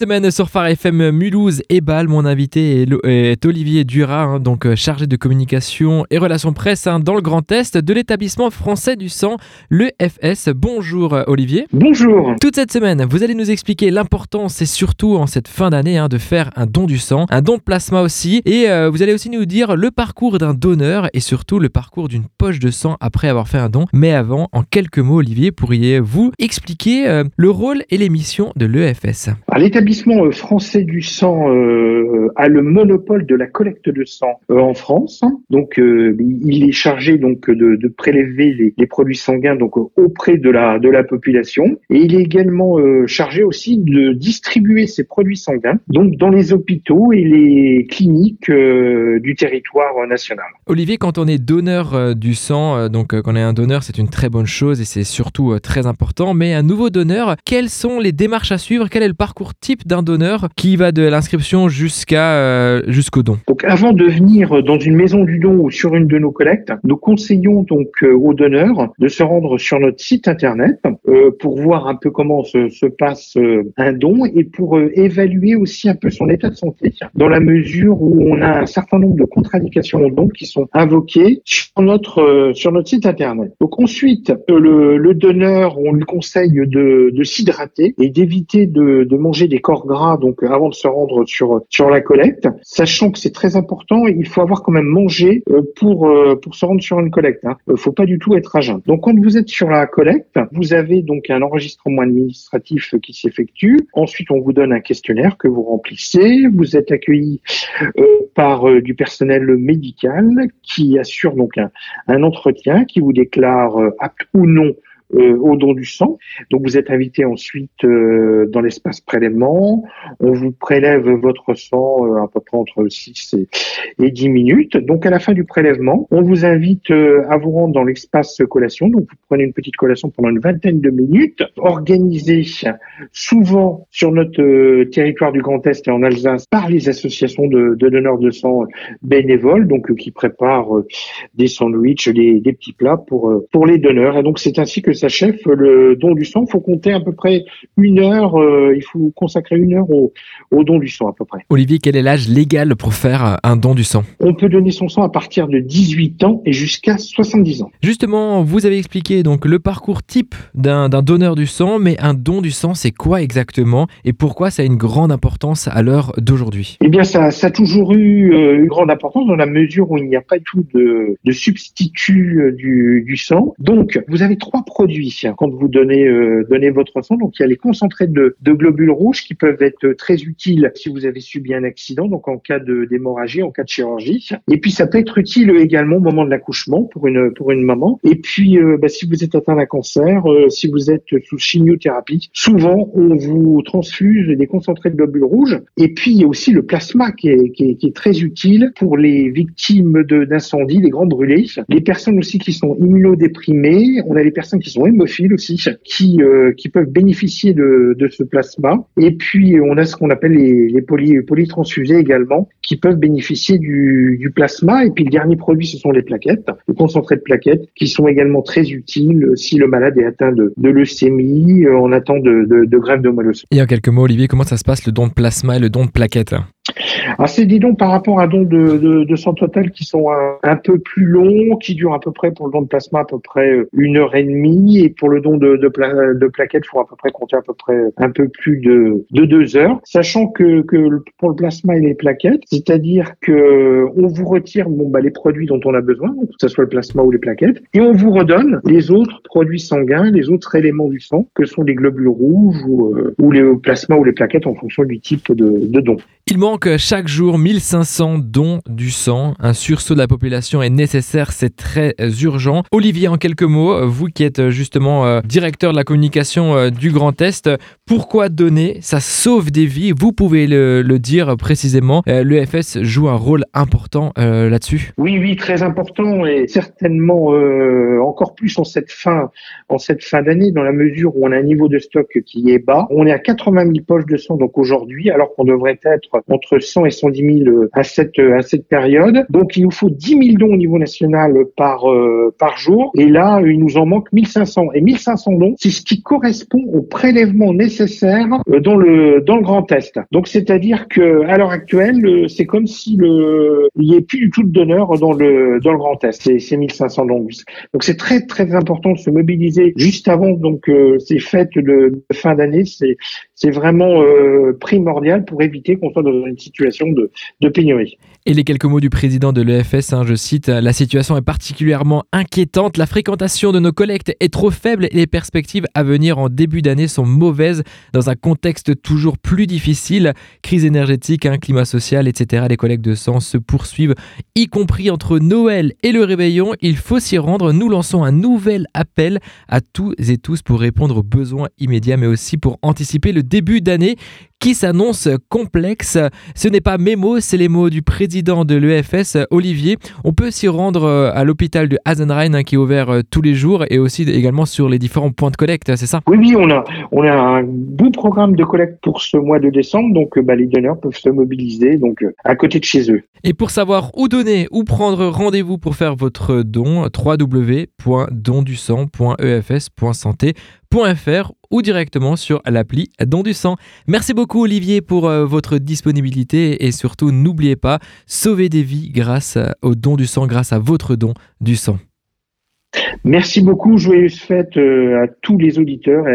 semaine sur Phare FM Mulhouse et Bâle. Mon invité est, Olivier Dura, hein, donc euh, chargé de communication et relations presse hein, dans le Grand Est de l'établissement français du sang, l'EFS. Bonjour euh, Olivier. Bonjour. Toute cette semaine, vous allez nous expliquer l'importance et surtout en cette fin d'année hein, de faire un don du sang, un don de plasma aussi. Et euh, vous allez aussi nous dire le parcours d'un donneur et surtout le parcours d'une poche de sang après avoir fait un don. Mais avant, en quelques mots, Olivier, pourriez-vous expliquer le rôle et les missions de l'EFS L'établissement euh, français du sang euh, a le monopole de la collecte de sang euh, en France. Donc, il est chargé donc de, prélever les, produits sanguins donc auprès de la de la population et il est également chargé aussi de distribuer ces produits sanguins donc dans les hôpitaux et les cliniques du territoire national. Olivier, quand on est donneur du sang, donc quand on est un donneur, c'est une très bonne chose et c'est surtout très important. Mais un nouveau donneur, quelles sont les démarches à suivre? Quel est le parcours type d'un donneur qui va de l'inscription jusqu'à euh, jusqu'au don. Donc avant de venir dans une maison du don ou sur une de nos collectes, nous conseillons donc euh, aux donneurs de se rendre sur notre site internet euh, pour voir un peu comment se, se passe un don et pour évaluer aussi un peu son état de santé dans la mesure où on a un certain nombre de contre-indications au don qui sont invoquées sur notre site internet. Donc ensuite le, donneur on lui conseille de, de s'hydrater et d'éviter de, de manger des corps gras donc euh, avant de se rendre sur sur la collecte, sachant que c'est très important, il faut avoir quand même mangé euh, pour euh, pour se rendre sur une collecte. Hein. Faut pas du tout être à jeun. Donc quand vous êtes sur la collecte, vous avez donc un enregistrement administratif qui s'effectue. Ensuite, on vous donne un questionnaire que vous remplissez. Vous êtes accueilli par du personnel médical qui assure donc un, un entretien qui vous déclare apte ou non au don du sang. Donc vous êtes invité ensuite euh, dans l'espace prélèvement. On vous prélève votre sang euh, à peu près entre 6 et, et, 10 minutes. Donc à la fin du prélèvement, on vous invite à vous rendre dans l'espace collation. Donc vous prenez une petite collation pendant une vingtaine de minutes, organisée souvent sur notre territoire du Grand Est et en Alsace par les associations de, de donneurs de sang bénévoles, donc qui préparent des sandwichs, des, des petits plats pour pour les donneurs. Et donc c'est ainsi que s'achève le don du sang. Il faut compter à peu près une heure, euh, il faut consacrer une heure au, don du sang à peu près. Olivier, quel est l'âge légal pour faire un don du sang? On peut donner son sang à partir de 18 ans et jusqu'à 70 ans. Justement, vous avez expliqué donc le parcours type d'un donneur du sang, mais un don du sang, c'est quoi exactement? Et pourquoi ça a une grande importance à l'heure d'aujourd'hui? Eh bien, ça, ça, a toujours eu euh, une grande importance dans la mesure où il n'y a pas du tout de, de substitut euh, du, du sang. Donc, vous avez trois produits quand vous donnez, euh, donnez votre sang. Donc il y a les concentrés de, globules rouges qui peuvent être très utiles si vous avez subi un accident, donc en cas d'hémorragie, en cas de chirurgie. Et puis ça peut être utile également au moment de l'accouchement pour une maman. Et puis euh, bah, si vous êtes atteint d'un cancer, euh, si vous êtes sous chimiothérapie, souvent on vous transfuse des concentrés de globules rouges. Et puis il y a aussi le plasma qui est, très utile pour les victimes d'incendie, les grands brûlés, les personnes aussi qui sont immunodéprimées. On a les personnes qui sont hémophiles aussi, qui, euh, qui peuvent bénéficier de, ce plasma. Et puis, on a ce qu'on appelle les, les poly, polytransfusés également, qui peuvent bénéficier du, plasma. Et puis, le dernier produit, ce sont les plaquettes, les concentrés de plaquettes, qui sont également très utiles si le malade est atteint de, leucémie, euh, en attente de, de, de grève de moelle Et en quelques mots, Olivier, comment ça se passe le don de plasma et le don de plaquettes? Ah, c'est des dons par rapport à dons de, de, de sang total qui sont un, peu plus longs, qui durent à peu près pour le don de plasma à peu près euh, une heure et demie, et pour le don de, plaquettes, il faut à peu près compter à peu près un peu plus de, de deux heures, sachant que, pour le plasma et les plaquettes, c'est-à-dire que on vous retire bah les produits dont on a besoin, que ce soit le plasma ou les plaquettes, et on vous redonne les autres produits sanguins, les autres éléments du sang, que sont les globules rouges ou, euh, ou les plasma ou les plaquettes en fonction du type de, de don. Chaque jour 1500 dons du sang. Un sursaut de la population est nécessaire, c'est très urgent. Olivier, en quelques mots, vous qui êtes justement euh, directeur de la communication euh, du Grand Est, pourquoi donner? Ça sauve des vies, vous pouvez le, dire précisément. Euh, L'EFS joue un rôle important là-dessus Oui, oui, très important et certainement encore plus en cette fin, fin d'année, dans la mesure où on a un niveau de stock qui est bas. On est à 80 000 poches de sang donc aujourd'hui, alors qu'on devrait être entre 100 et 70 000 à cette à cette période. Donc il nous faut 10 000 dons au niveau national par par jour. Et là, il nous en manque 1500. Et 1500 dons, c'est ce qui correspond au prélèvement nécessaire dans le dans le Grand Est. Donc c'est-à-dire que à l'heure actuelle, c'est comme si il n'y ait plus du tout de donneurs dans le dans le Grand Est. C'est, c'est 1500 dons. Donc c'est très très important de se mobiliser juste avant donc euh, ces fêtes de, fin d'année. C'est vraiment euh, primordial pour éviter qu'on soit dans une situation de, pénurie. Et les quelques mots du président de l'EFS, hein, je cite, la situation est particulièrement inquiétante, la fréquentation de nos collectes est trop faible et les perspectives à venir en début d'année sont mauvaises dans un contexte toujours plus difficile, crise énergétique, un climat social, etc. Les collectes de sang se poursuivent, y compris entre Noël et le réveillon. Il faut s'y rendre. Nous lançons un nouvel appel à tous et tous pour répondre aux besoins immédiats, mais aussi pour anticiper le début d'année qui s'annonce complexe. Ce n'est pas mes mots, c'est les mots du président de l'EFS, Olivier. On peut s'y rendre euh, à l'hôpital de Hasenrein hein, qui est ouvert euh, tous les jours et aussi également sur les différents points de collecte, c'est ça? Oui, oui, on a, on a un beau programme de collecte pour ce mois de décembre, donc euh, bah, les donneurs peuvent se mobiliser donc à côté de chez eux. Et pour savoir où donner, ou prendre rendez-vous pour faire votre don, www.dondusang.efs.santé .fr ou directement sur l'appli Don du Sang. Merci beaucoup Olivier pour euh, votre disponibilité et surtout n'oubliez pas, sauver des vies grâce au don du sang, grâce à votre don du sang. Merci beaucoup, joyeuses fêtes euh, à tous les auditeurs